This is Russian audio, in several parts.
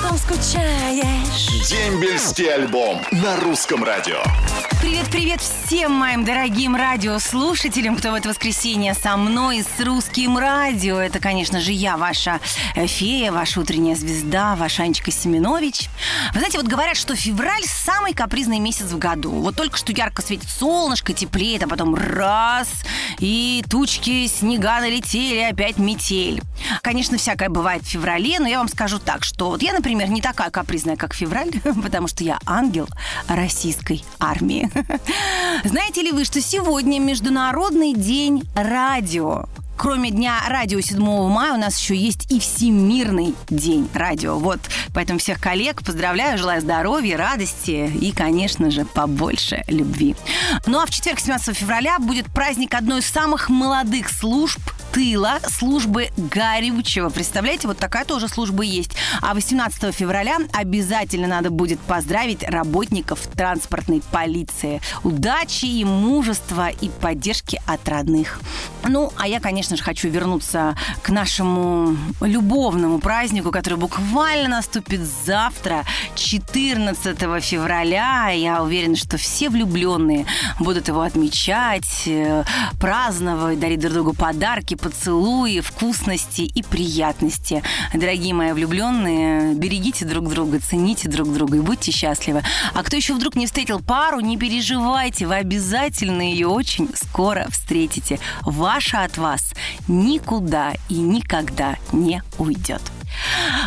потом скучаешь. Дембельский альбом на русском радио. Привет-привет всем моим дорогим радиослушателям, кто в это воскресенье со мной с русским радио. Это, конечно же, я, ваша э, фея, ваша утренняя звезда, ваша Анечка Семенович. Вы знаете, вот говорят, что февраль самый капризный месяц в году. Вот только что ярко светит солнышко, теплеет, а потом раз, и тучки, снега налетели, опять метель. Конечно, всякое бывает в феврале, но я вам скажу так, что вот я, например, не такая капризная, как февраль, потому что я ангел российской армии. Знаете ли вы, что сегодня Международный день радио? Кроме Дня радио 7 мая у нас еще есть и Всемирный день радио. Вот, поэтому всех коллег поздравляю, желаю здоровья, радости и, конечно же, побольше любви. Ну а в четверг, 17 февраля, будет праздник одной из самых молодых служб тыла службы горючего. Представляете, вот такая тоже служба есть. А 18 февраля обязательно надо будет поздравить работников транспортной полиции. Удачи и мужества и поддержки от родных. Ну, а я, конечно же, хочу вернуться к нашему любовному празднику, который буквально наступит завтра, 14 февраля. Я уверена, что все влюбленные будут его отмечать, э, праздновать, дарить друг другу подарки, поцелуи, вкусности и приятности. Дорогие мои влюбленные, берегите друг друга, цените друг друга и будьте счастливы. А кто еще вдруг не встретил пару, не переживайте, вы обязательно ее очень скоро встретите. Ваша от вас никуда и никогда не уйдет.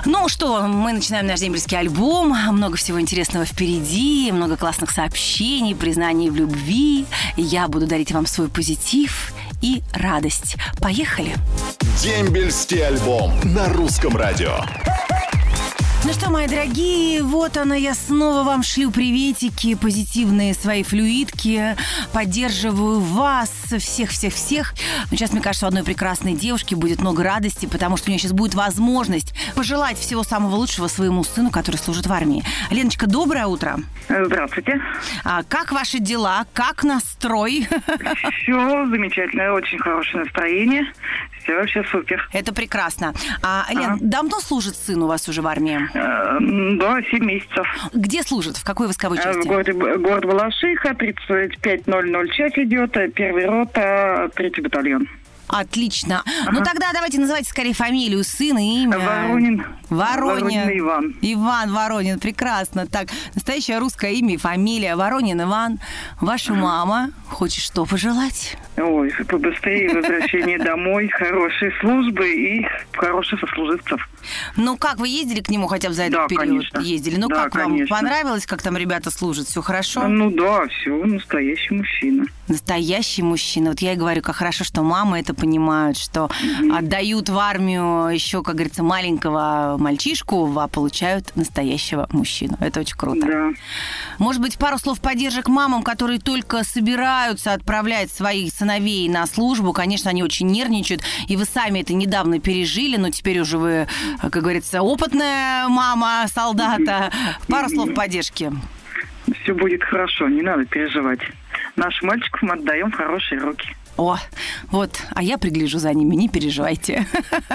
Ну что, мы начинаем наш дембельский альбом. Много всего интересного впереди, много классных сообщений, признаний в любви. Я буду дарить вам свой позитив и радость. Поехали! Дембельский альбом на русском радио. Ну что, мои дорогие, вот она, я снова вам шлю приветики, позитивные свои флюидки, поддерживаю вас, всех-всех-всех. Но сейчас, мне кажется, у одной прекрасной девушки будет много радости, потому что у нее сейчас будет возможность пожелать всего самого лучшего своему сыну, который служит в армии. Леночка, доброе утро. Здравствуйте. А, как ваши дела? Как настрой? Все замечательно, очень хорошее настроение. Все вообще супер. Это прекрасно. А, Лен, ага. давно служит сын у вас уже в армии? Э, да, 7 месяцев. Где служит? В какой войсковой Э, части? В городе, город Балашиха, 3500 идет, э, первый рота, третий батальон. Отлично. Ну тогда давайте называйте скорее фамилию сына, имя. Воронин. Воронин. Воронин Иван. Иван Воронин, прекрасно. Так, настоящее русское имя и фамилия. Воронин Иван. Ваша мама хочет что пожелать? Ой, побыстрее возвращение домой, хорошей службы и хороших сослуживцев. Ну как, вы ездили к нему хотя бы за этот Да, период? конечно. Ездили. Ну Да, как вам? конечно. Понравилось, как там ребята служат? Все хорошо? Ну да, все, настоящий мужчина. Настоящий мужчина. Вот я и говорю, как хорошо, что мамы это понимают, что отдают в армию еще, как говорится, маленького мальчишку, а получают настоящего мужчину. Это очень круто. Да. Может быть, пару слов поддержек мамам, которые только собираются отправлять своих сыновей на службу. Конечно, они очень нервничают, и вы сами это недавно пережили, но теперь уже вы, как говорится, опытная мама солдата. Пару слов поддержки. Все будет хорошо, не надо переживать. Нашим мальчиков мы отдаем в хорошие руки. О, вот, а я пригляжу за ними, не переживайте.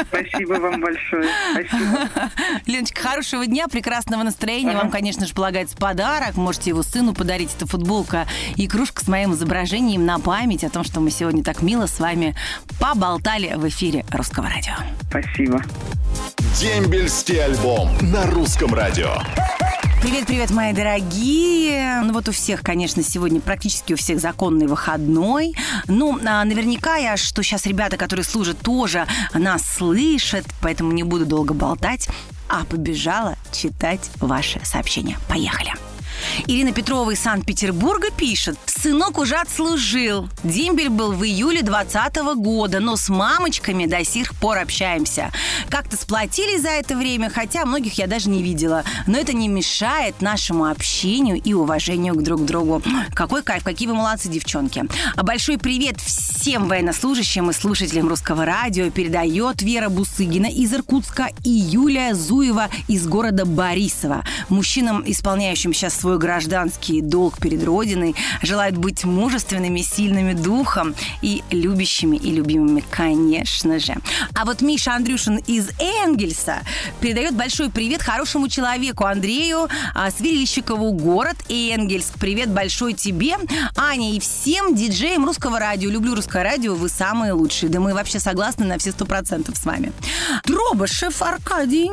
Спасибо вам большое. Спасибо. Леночка, хорошего дня, прекрасного настроения. Вам, конечно же, полагается подарок. Можете его сыну подарить. Это футболка и кружка с моим изображением на память о том, что мы сегодня так мило с вами поболтали в эфире Русского радио. Спасибо. Дембельский альбом на русском радио. Привет-привет, мои дорогие. Ну вот у всех, конечно, сегодня практически у всех законный выходной. Ну, а, наверняка я, что сейчас ребята, которые служат, тоже нас слышат, поэтому не буду долго болтать, а побежала читать ваши сообщения. Поехали. Ирина Петрова из Санкт-Петербурга пишет. Сынок уже отслужил. Дембель был в июле 2020 года, но с мамочками до сих пор общаемся. Как-то сплотились за это время, хотя многих я даже не видела. Но это не мешает нашему общению и уважению к друг другу. Какой кайф, какие вы молодцы, девчонки. Большой привет всем военнослужащим и слушателям русского радио передает Вера Бусыгина из Иркутска и Юлия Зуева из города Борисова. Мужчинам, исполняющим сейчас свой гражданский долг перед Родиной, желают быть мужественными, сильными духом и любящими и любимыми, конечно же. А вот Миша Андрюшин из Энгельса передает большой привет хорошему человеку Андрею а, Свирильщикову, город Энгельск. Привет большой тебе, Аня, и всем диджеям русского радио. Люблю русское радио, вы самые лучшие. Да мы вообще согласны на все сто процентов с вами. Дробышев Аркадий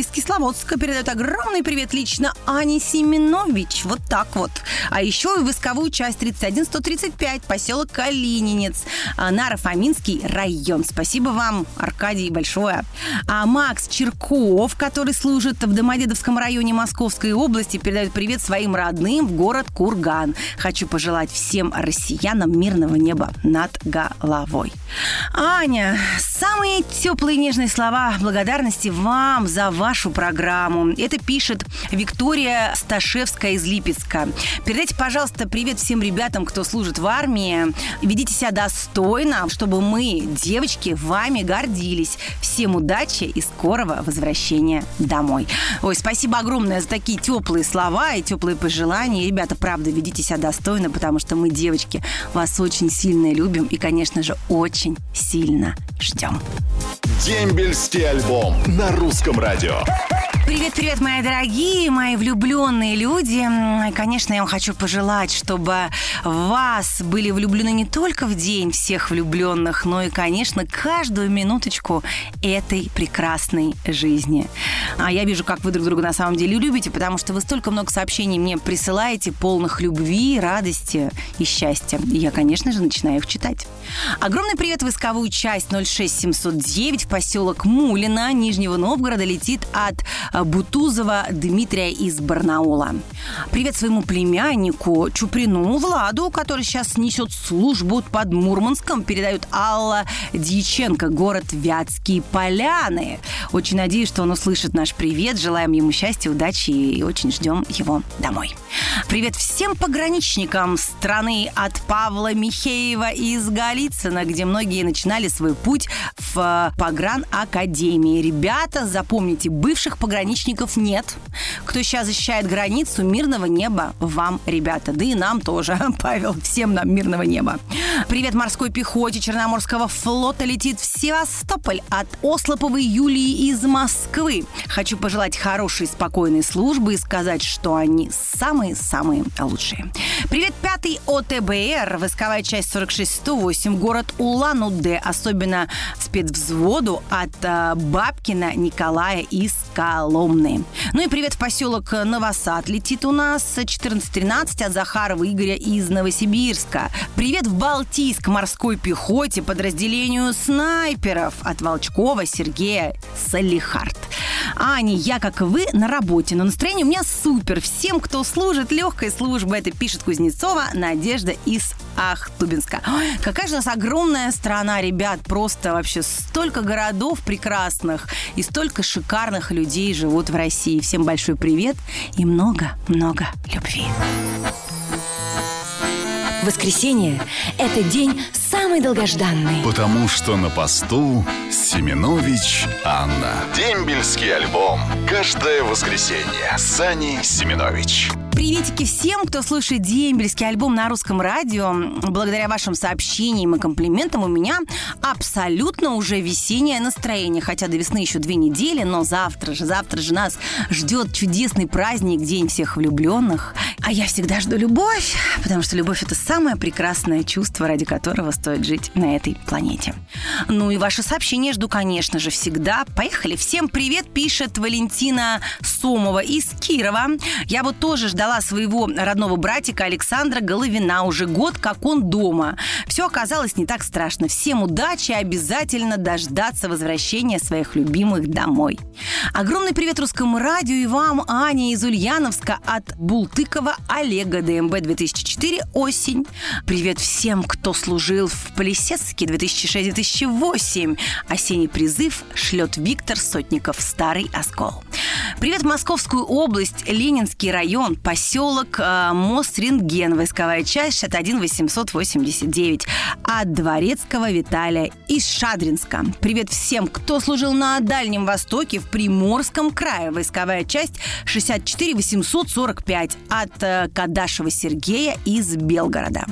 из Кисловодска передает огромный привет лично Ане Семенович. Вот так вот. А еще и войсковую часть 31135, поселок Калининец, а, Наро-Фоминский район. Спасибо вам, Аркадий, большое. А Макс Черков, который служит в Домодедовском районе Московской области, передает привет своим родным в город Курган. Хочу пожелать всем россиянам мирного неба над головой. Аня, самые теплые и нежные слова благодарности вам за вашу программу. Это пишет Виктория Сташевская из Липецка. Передайте, пожалуйста, привет всем ребятам, кто служит в армии. Ведите себя достойно, чтобы мы, девочки, вами гордились. Всем удачи и скорого возвращения домой. Ой, спасибо огромное за такие теплые слова и теплые пожелания. Ребята, правда, ведите себя достойно, потому что мы, девочки, вас очень сильно любим и, конечно же, очень сильно ждем. Дембельский альбом на русском радио. Привет-привет, мои дорогие, мои влюбленные люди. Конечно, я вам хочу пожелать, чтобы вас были влюблены не только в день всех влюбленных, но и, конечно, каждую минуточку этой прекрасной жизни. А я вижу, как вы друг друга на самом деле любите, потому что вы столько много сообщений мне присылаете, полных любви, радости и счастья. И я, конечно же, начинаю их читать. Огромный привет в войсковую часть 06709 в поселок Мулина Нижнего Новгорода летит от Бутузова Дмитрия из Барнаула. Привет своему племяннику Чуприну Владу, который сейчас несет службу под Мурманском, передает Алла Дьяченко, город Вятские Поляны. Очень надеюсь, что он услышит наш привет. Желаем ему счастья, удачи и очень ждем его домой. Привет всем пограничникам страны от Павла Михеева из Голицына, где многие начинали свой путь в Погран Академии. Ребята, запомните, бывших пограничников нет. Кто сейчас защищает границу, мирного неба вам, ребята. Да и нам тоже, Павел, всем нам мирного неба. Привет морской пехоте Черноморского флота летит в Севастополь от Ослоповой Юлии из Москвы. Хочу пожелать хорошей, спокойной службы и сказать, что они самые-самые лучшие. Привет, пятый ОТБР, войсковая часть 4608, город Улан-Удэ, особенно спецвзводу от э, Бабкина Николая из Коломны. Ну и привет в поселок Новосад летит у нас 1413 от Захарова Игоря из Новосибирска. Привет в Балтийск морской пехоте подразделению снайперов от Волчкова Сергея Салихард. Аня, я, как и вы, на работе, но настроение у меня супер. Всем, кто служит легкой службой, это пишет Кузнецова Надежда из Ахтубинска. Ой, какая же у нас огромная страна, ребят. Просто вообще столько городов прекрасных и столько шикарных людей живут в России. Всем большой привет и много-много любви. Воскресенье – это день самый долгожданный. Потому что на посту Семенович Анна. Дембельский альбом. Каждое воскресенье. Сани Семенович. Приветики всем, кто слушает дембельский альбом на русском радио. Благодаря вашим сообщениям и комплиментам у меня абсолютно уже весеннее настроение. Хотя до весны еще две недели, но завтра же, завтра же нас ждет чудесный праздник, День всех влюбленных. А я всегда жду любовь, потому что любовь – это самое прекрасное чувство, ради которого стоит жить на этой планете. Ну и ваши сообщения жду, конечно же, всегда. Поехали. Всем привет, пишет Валентина Сомова из Кирова. Я вот тоже ждала своего родного братика Александра Головина уже год, как он дома. Все оказалось не так страшно. Всем удачи и обязательно дождаться возвращения своих любимых домой. Огромный привет русскому радио и вам, Аня из Ульяновска от Бултыкова Олега ДМБ 2004 осень. Привет всем, кто служил в Полисецке 2006-2008. Осенний призыв шлет Виктор Сотников, Старый Оскол. Привет Московскую область, Ленинский район, поселок э, Мост Рентген, войсковая часть 61 889 от Дворецкого Виталия из Шадринска. Привет всем, кто служил на Дальнем Востоке в Приморском крае, войсковая часть 64 845 от Кадашева Сергея из Белгорода.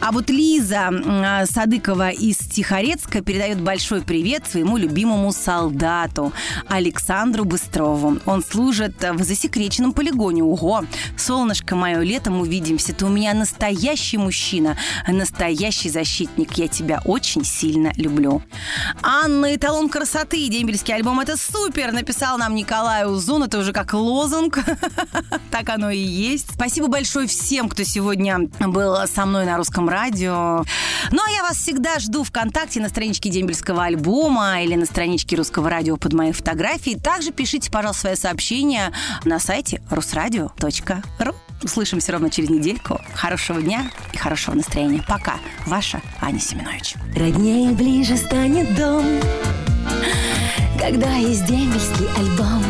А вот Лиза э, Садыкова из Тихорецка передает большой привет своему любимому солдату Александру Быстрову. Он служит в засекреченном полигоне. Ого! Солнышко мое, летом увидимся. Ты у меня настоящий мужчина, настоящий защитник. Я тебя очень сильно люблю. Анна, эталон красоты. Дембельский альбом это супер, написал нам Николай Узун. Это уже как лозунг. Так оно и есть. Спасибо большое всем, кто сегодня был со мной на русском радио. Ну, а я вас всегда жду ВКонтакте на страничке Дембельского альбома или на страничке Русского радио под моей фотографией. Также пишите, пожалуйста, свои сообщения на сайте русрадио.ру. Услышимся ровно через недельку. Хорошего дня и хорошего настроения. Пока. Ваша Аня Семенович. Роднее ближе станет дом, когда есть дембельский альбом.